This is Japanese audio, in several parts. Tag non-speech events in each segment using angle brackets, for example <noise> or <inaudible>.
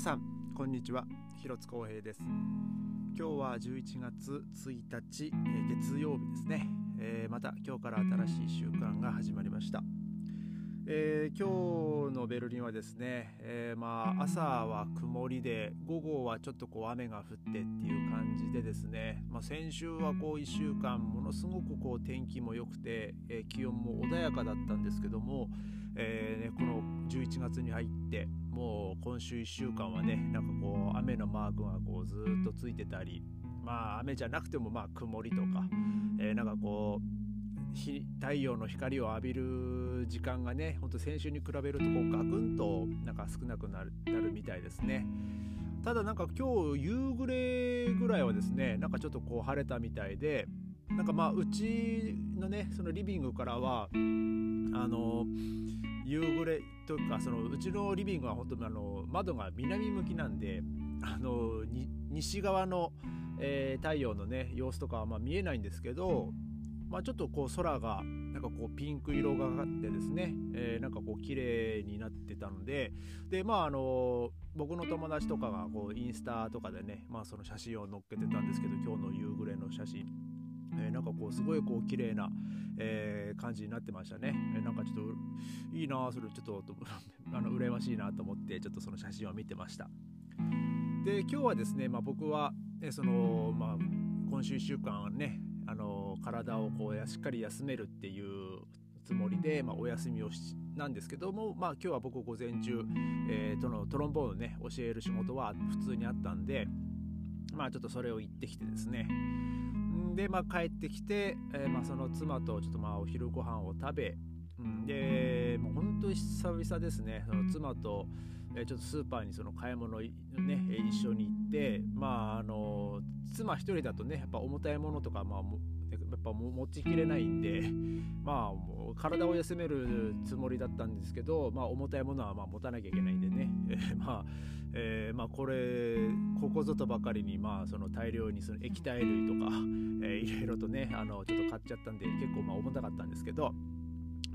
皆さんこんにちは。広津光平です。今日は11月1日、えー、月曜日ですね、えー、また今日から新しい週間が始まりました。えー、今日のベルリンはですね、えー、まあ朝は曇りで午後はちょっとこう雨が降ってっていう感じでですね、まあ、先週はこう1週間ものすごくこう天気も良くて、えー、気温も穏やかだったんですけども、えーね、この11月に入ってもう今週1週間はねなんかこう雨のマークがこうずっとついてたりまあ雨じゃなくてもまあ曇りとか、えー、なんかこう太陽の光を浴びる時間がねほんと先週に比べるとこうガクンとなんか少なくなるなるみたいですね。ただなんか今日夕暮れぐらいはですねなんかちょっとこう晴れたみたいでなんかまあうちのねそのリビングからはあの夕暮れというかそのうちのリビングは本当にあの窓が南向きなんであの西側の、えー、太陽のね様子とかはまあ見えないんですけどまあ、ちょっとこう空がなんかこうピンク色がかってですね、えー、なんかこう綺麗になってたのででまああの僕の友達とかがこうインスタとかでね、まあ、その写真を載っけてたんですけど今日の夕暮れの写真。えー、なんかこうすごいこう綺麗な、えー、感じになってましたね、えー、なんかちょっといいなそれちょっと <laughs> あの羨ましいなと思ってちょっとその写真を見てました。で今日はですね、まあ、僕は、えそのまあ今週1週間ねあの体をこうしっかり休めるっていうつもりで、まあ、お休みをしなんですけども、まあ、今日は僕午前中、えー、とのトロンボーンをね教える仕事は普通にあったんでまあちょっとそれを行ってきてですね。で、まあ、帰ってきて、えー、まあ、その妻とちょっとまあお昼ご飯を食べ、でもう本当に久々ですね。その妻と、え、ちょっとスーパーにその買い物ね一緒に行ってまああの妻一人だとねやっぱ重たいものとかまあやっぱ持ちきれないんで <laughs> まあもう体を休めるつもりだったんですけどまあ重たいものはまあ持たなきゃいけないんでね、え、まあ、えー、まあこれここぞとばかりにまあその大量にその液体類とか、え、いろいろとねあのちょっと買っちゃったんで結構まあ重たかったんですけど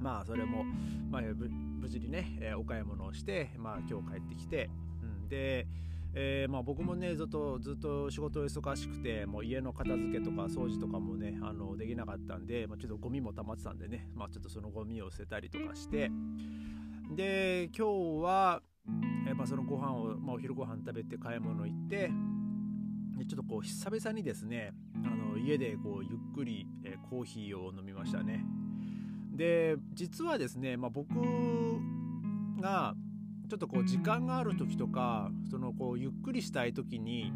まあそれも、まあ、無事にね、えー、お買い物をして、まあ、今日帰ってきて、うん、で、えー、まあ、僕もねずっとずっと仕事忙しくてもう家の片付けとか掃除とかもねあのできなかったんで、まあ、ちょっとゴミも溜まってたんでね、まあ、ちょっとそのゴミを捨てたりとかしてで今日は、えー、まあ、そのご飯を、まあ、お昼ご飯食べて買い物行ってでちょっとこう久々にですねあの家でこうゆっくり、えー、コーヒーを飲みましたね。で実はですね、まあ、僕がちょっとこう時間がある時とかそのこうゆっくりしたい時に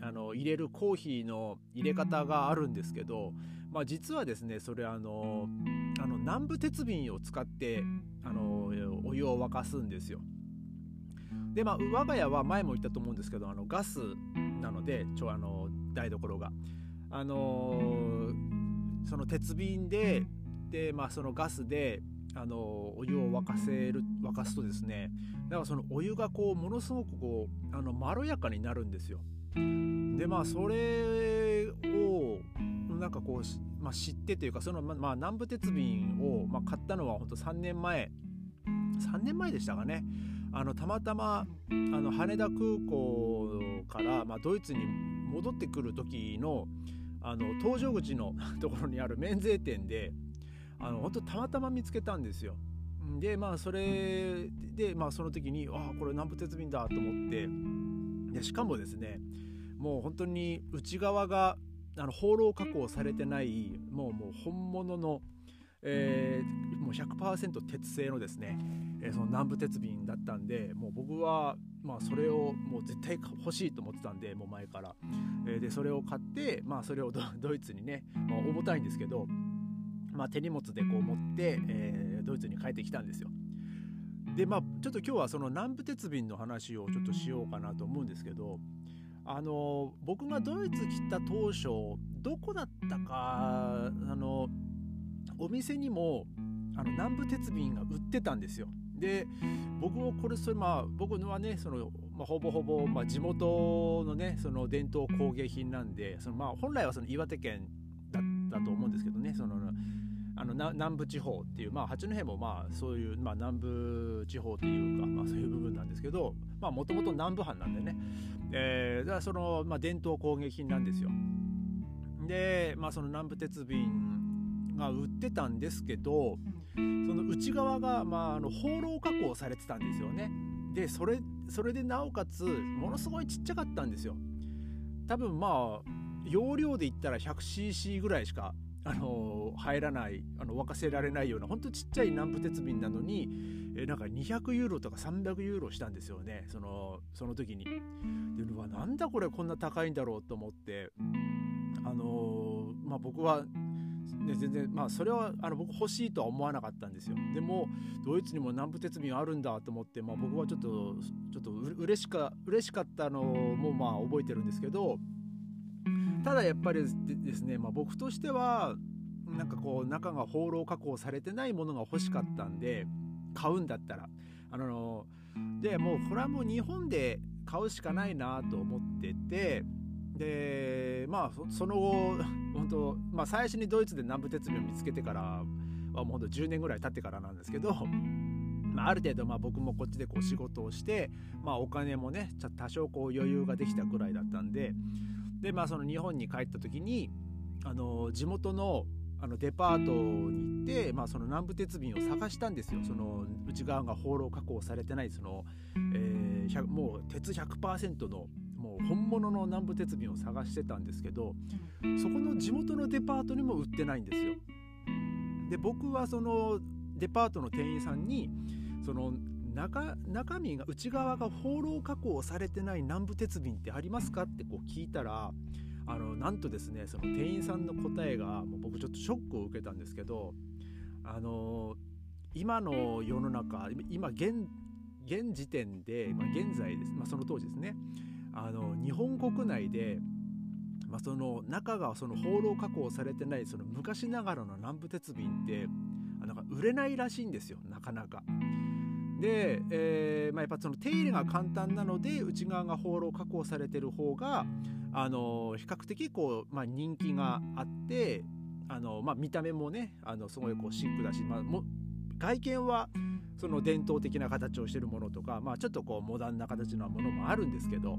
あの入れるコーヒーの入れ方があるんですけど、まあ、実はですねそれあのあの南部鉄瓶を使ってあのお湯を沸かすんですよ。でまあ我が家は前も言ったと思うんですけどあのガスなのでちょあの台所が。あのその鉄瓶でで、まあ、そのガスであのお湯を沸かせる沸かすとですねだからそのお湯がこうものすごくこうあのまろやかになるんですよ。でまあそれをなんかこう、まあ、知ってというかその、まあ、南部鉄瓶を、まあ、買ったのは本当3年前3年前でしたかねあのたまたまあの羽田空港から、まあ、ドイツに戻ってくる時のあの搭乗口の <laughs> ところにある免税店であの本当たまたま見つけたんですよ。でまあそれでまあその時にああこれ南部鉄瓶だと思って。でしかもですねもう本当に内側があの放浪加工されてないもうもう本物の、えー、もう100%鉄製のですね、えー、その南部鉄瓶だったんでもう僕はまあそれをもう絶対欲しいと思ってたんでもう前から、えー、でそれを買ってまあそれをドイツにね、まあ、重たいんですけどまあ、手荷物でこう持って、えー、ドイツに帰ってきたんですよ。でまあちょっと今日はその南部鉄瓶の話をちょっとしようかなと思うんですけどあの僕がドイツ来た当初どこだったかあのお店にもあの南部鉄瓶が売ってたんですよ。で僕もこれそれまあ僕のはねその、まあ、ほぼほぼ、まあ、地元のねその伝統工芸品なんでその、まあ、本来はその岩手県だったと思うんですけどねそのあの南部地方っていう、まあ、八戸もまあそういう、まあ、南部地方っていうか、まあ、そういう部分なんですけどもともと南部藩なんでね、えー、だからその、まあ、伝統工芸品なんですよ。で、まあ、その南部鉄瓶が売ってたんですけどその内側が、まあ、あの放浪加工されてたんですよね。でそれそれでなおかつものすごいちっちゃかったんですよ。多分まあ容量で言ったら 100cc ぐらいしかあの入らないあの沸かせられないようなほんとちっちゃい南部鉄瓶なのにえなんか200ユーロとか300ユーロしたんですよね。そのその時に。でうわなんだこれこんな高いんだろうと思って。あのまあ僕はね、全然まあそれはあの僕欲しいとは思わなかったんですよ。でもドイツにも南部鉄瓶あるんだと思って、まあ、僕はちょっとちょっとう嬉しか嬉しかったのもまあ覚えてるんですけどただやっぱりですね、まあ、僕としてはなんかこう中が放浪加工されてないものが欲しかったんで買うんだったら。あのでもうこれはもう日本で買うしかないなと思っててでまあその後 <laughs> 本当、まあ、最初にドイツで南部鉄瓶を見つけてからはもうほんと10年ぐらい経ってからなんですけど、まあ、ある程度まあ僕もこっちでこう仕事をして、まあ、お金もね多少こう余裕ができたくらいだったんででまあその日本に帰った時にあの地元のあのデパートに行って、まあ、その南部鉄瓶を探したんですよその内側が放浪加工されてないその、えー、もう鉄100%のもう本物の南部鉄瓶を探してたんですけどそこの地元のデパートにも売ってないんですよ。で僕はそのデパートの店員さんにその中中身が内側が放浪加工されてない南部鉄瓶ってありますかってこう聞いたらあのなんとですねその店員さんの答えがもう僕ちょっとショックを受けたんですけどあの今の世の中今現現時点で、まあ、現在です、まあ、その当時ですねあの日本国内で、まあ、その中がその放浪加工されてないその昔ながらの南部鉄瓶ってなんか売れないらしいんですよなかなか。で、えーまあ、やっぱその手入れが簡単なので内側が放浪加工されてる方があの比較的こう、まあ、人気があってあの、まあ、見た目もねあのすごいこうシックだし、まあ、も外見はその伝統的な形をしてるものとか、まあ、ちょっとこうモダンな形のものもあるんですけど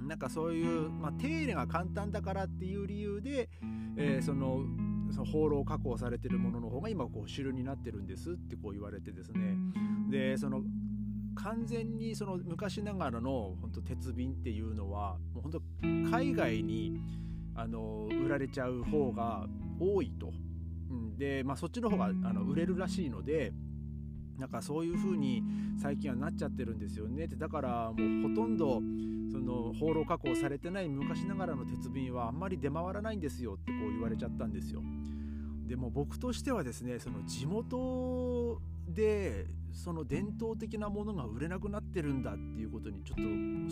なんかそういう、まあ、手入れが簡単だからっていう理由で、えー、そのその放浪加工されてるものの方が今こう主流になってるんですってこう言われてですね。でその完全にその昔ながらの本当鉄瓶っていうのはもう本当海外にあの売られちゃう方が多いと。うん、で、まあ、そっちの方があの売れるらしいのでなんかそういう風に最近はなっちゃってるんですよねってだからもうほとんどその放浪加工されてない昔ながらの鉄瓶はあんまり出回らないんですよってこう言われちゃったんですよ。でも僕としてはですねその地元でその伝統的なものが売れなくなってるんだっていうことにちょっと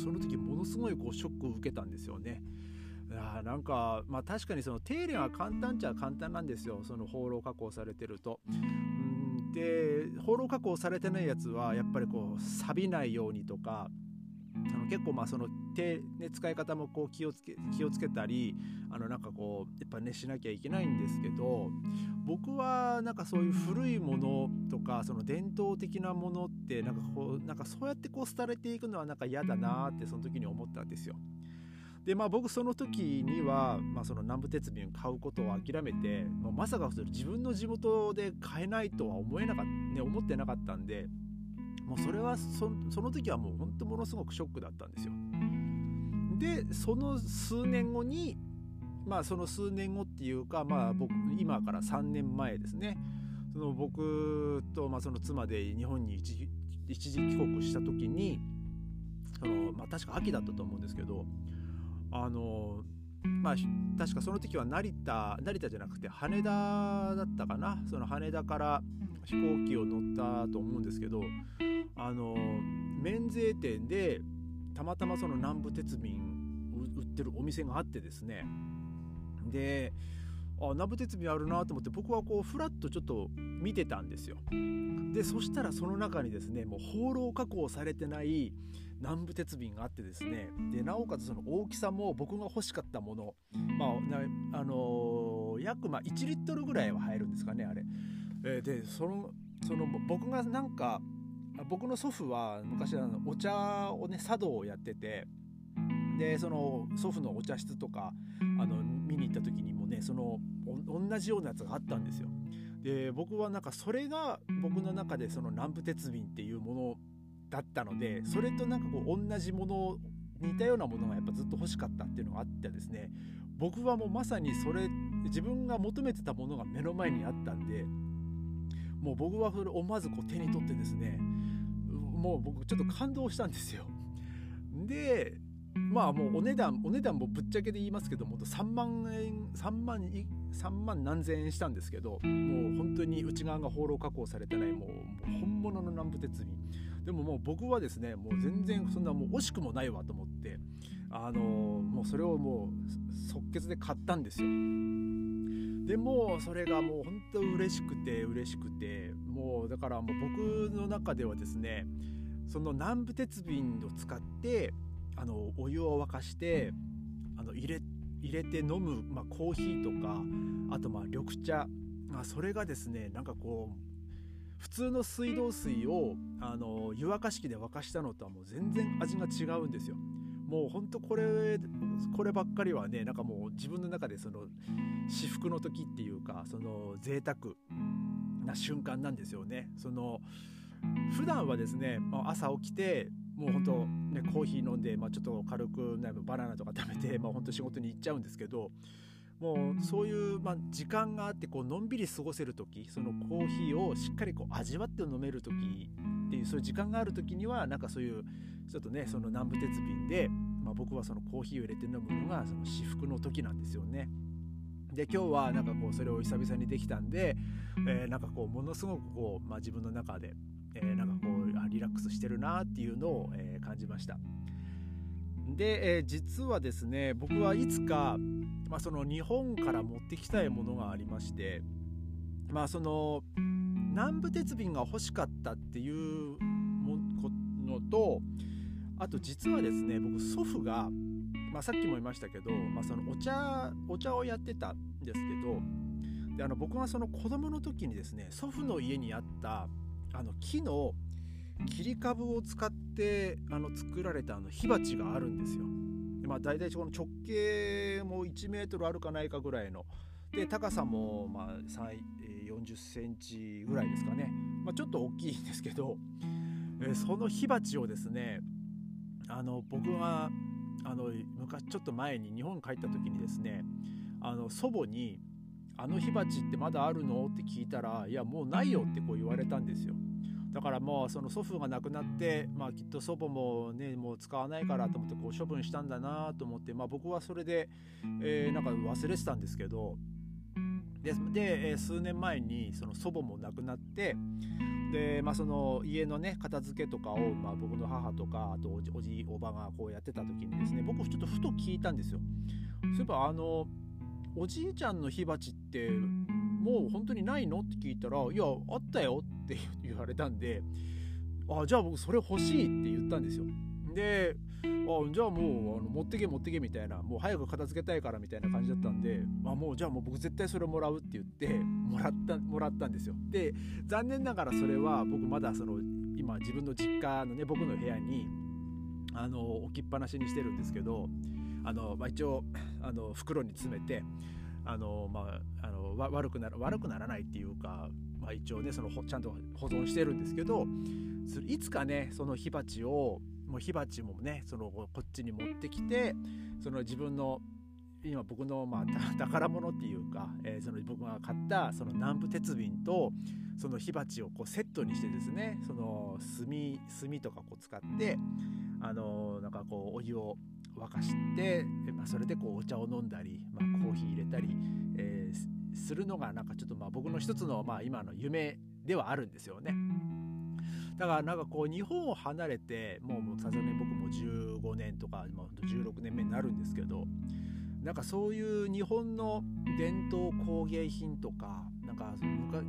その時ものすごいこうショックを受けたんですよね。あなんかまあ確かにその手入れが簡単っちゃ簡単なんですよその放浪加工されてると。で放浪加工されてないやつはやっぱりこう錆びないようにとかあの結構まあその手、ね、使い方もこう気をつけ気をつけたりあのなんかこうやっぱねしなきゃいけないんですけど僕はなんかそういう古いものとかその伝統的なものってなんかこうなんかそうやってこう廃れていくのはなんか嫌だなってその時に思ったんですよ。でまあ僕その時には、まあ、その南部鉄瓶買うことを諦めて、まあ、まさか自分の地元で買えないとは思えなかった、ね、思ってなかったんでもうそれはその時はもう本当ものすごくショックだったんですよ。でその数年後にまあその数年後っていうかまあ僕今から3年前ですねその僕とまあその妻で日本に一時帰国した時にそのまあ確か秋だったと思うんですけどあのまあ確かその時は成田成田じゃなくて羽田だったかな。その羽田から飛行機を乗ったと思うんですけどあの免税店でたまたまその南部鉄瓶売ってるお店があってですね。であ南部鉄瓶あるなと思って僕はこうフラッとちょっと見てたんですよ。でそしたらその中にですねもう放浪加工されてない南部鉄瓶があってですね。でなおかつその大きさも僕が欲しかったものまああのー、約まあ1リットルぐらいは入るんですかねあれ。えー、でそのその僕がなんか僕の祖父は昔あのお茶をね茶道をやっててでその祖父のお茶室とかあの見に行った時にもその同じようなやつがあったんですよ。で僕はなんかそれが僕の中でその南部鉄瓶っていうものだったのでそれとなんかこう同じもの似たようなものがやっぱずっと欲しかったっていうのがあってですね僕はもうまさにそれ自分が求めてたものが目の前にあったんでもう僕はそれ思わずこう手に取ってですねもう僕ちょっと感動したんですよ。でまあもうお値段お値段もぶっちゃけで言いますけども3万円3万3万何千円したんですけどもう本当に内側が放浪加工されてないもう本物の南部鉄瓶でももう僕はですねもう全然そんなもう惜しくもないわと思ってあのもうそれをもう即決で買ったんですよ。でもそれがもう本当嬉しくて嬉しくてもうだからもう僕の中ではですねその南部鉄瓶を使ってあのお湯を沸かしてあの入れ入れて飲む、まあ、コーヒーとかあとまあ緑茶、まあ、それがですねなんかこう普通の水道水をあの湯沸かし器で沸かしたのとはもう全然味が違うんですよ。もうほんとこれこればっかりはねなんかもう自分の中でその至福の時っていうかその贅沢な瞬間なんですよね。その普段はですね朝起きてもうほんと、ね、コーヒー飲んで、まあ、ちょっと軽く、ね、バナナとか食べて、まあ、本当仕事に行っちゃうんですけどもうそういう、まあ、時間があってこうのんびり過ごせる時そのコーヒーをしっかりこう味わって飲める時っていうそういう時間がある時にはなんかそういうちょっとねその南部鉄瓶で、まあ、僕はそのコーヒーを入れて飲むのがその至福の時なんですよね。で今日はなんかこうそれを久々にできたんで、えー、なんかこうものすごくこう、まあ、自分の中で、えー、なんかこうリラックスしてるなっていうのを、えー、感じました。で、えー、実はですね僕はいつかまあ、その日本から持ってきたいものがありましてまあその南部鉄瓶が欲しかったっていうのとあと実はですね僕祖父が、まあ、さっきも言いましたけど、まあ、そのお茶お茶をやってたんですけどであの僕がその子供の時にですね祖父の家にあったあの木の切り株を使ってあの作られたあの火鉢があるんですよ。まあ、大体この直径も1メートルあるかないかぐらいので高さもま40センチぐらいですかね、まあ、ちょっと大きいんですけど、えその火鉢をですねあの僕があの昔ちょっと前に日本に帰った時にですねあの祖母に「あの火鉢ってまだあるの?」って聞いたら「いやもうないよ」ってこう言われたんですよ。だからもうその祖父が亡くなって、まあ、きっと祖母もねもう使わないからと思ってこう処分したんだなと思って、まあ、僕はそれで、えー、なんか忘れてたんですけどでで、え、数年前にその祖母も亡くなってで、まあ、その家のね片付けとかを、まあ、僕の母とかあとおじおじおばがこうやってた時にですね僕ちょっとふと聞いたんですよ。そういえばあのおじいちゃんの火鉢っってもう本当にないの？って聞いたら、いや、あったよって言われたんで、あ、じゃあ僕それ欲しいって言ったんですよ。で、あじゃあもうあの持ってけ持ってけみたいなもう早く片付けたいからみたいな感じだったんで、あ、もうじゃあもう僕絶対それもらうって言ってもらったもらったんですよで残念ながらそれは僕まだその今自分の実家のね僕の部屋にあの置きっぱなしにしてるんですけどあの、まあ、一応あの袋に詰めてあの、まあ、あの悪くなら悪くならないっていうか、まあ、一応ねそのちゃんと保存してるんですけどいつかねその火鉢をもう火鉢もねそのこっちに持ってきてその自分の今僕のまあ宝物っていうか、えー、その僕が買ったその南部鉄瓶とその火鉢をこうセットにしてですねその炭炭とかこう使ってあのなんかこうお湯を沸かして、まあ、それでこうお茶を飲んだり、まあ、コーヒー入れたり、えー、するのがなんかちょっとまあ僕の一つのまあ今の夢ではあるんですよね。だからなんかこう日本を離れてもうさすがに僕も15年とか、まあ、16年目になるんですけどなんかそういう日本の伝統工芸品とかなんか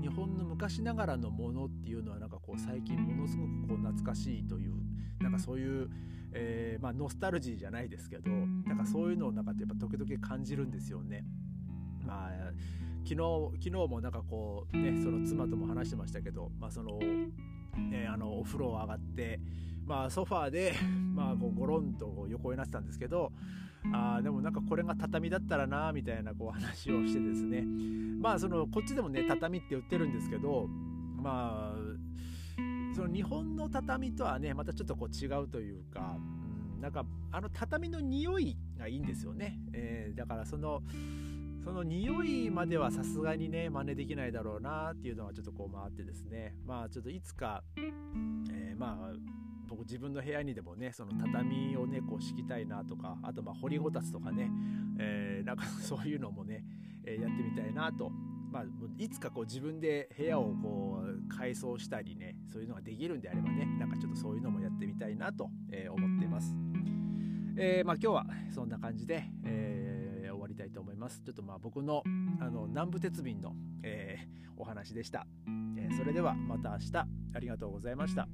日本の昔ながらのものっていうのはなんかこう最近ものすごくこう懐かしいというなんかそういうえー、まあ、ノスタルジーじゃないですけどなんかそういうのをなんかやっぱ時々感じるんですよね。まあ昨日昨日もなんかこうねその妻とも話してましたけど、まあ、その、ね、あのお風呂上がって、まあ、ソファーで、まあ、こうゴロンと横になってたんですけどあでもなんかこれが畳だったらなみたいなこう話をしてですねまあそのこっちでもね畳って売ってるんですけどまあその日本の畳とはねまたちょっとこう違うというか、うん、なんかあの畳の匂いがいいんですよね、えー、だからそのその匂いまではさすがにね真似できないだろうなっていうのはちょっとこう回ってですね。まあちょっといつか、えー、まあ僕自分の部屋にでもねその畳をねこう敷きたいなとかあとまあ掘りごたつとかね、えー、なんかそういうのもね、えー、やってみたいなとまあ、いつかこう自分で部屋をこう改装したりねそういうのができるんであればねなんかちょっとそういうのもやってみたいなと、え、思っています。えー、まあ、今日はそんな感じで、えー、終わりたいと思います。ちょっとまあ僕のあの南部鉄便の、えお話でした、えそれではまた明日ありがとうございました。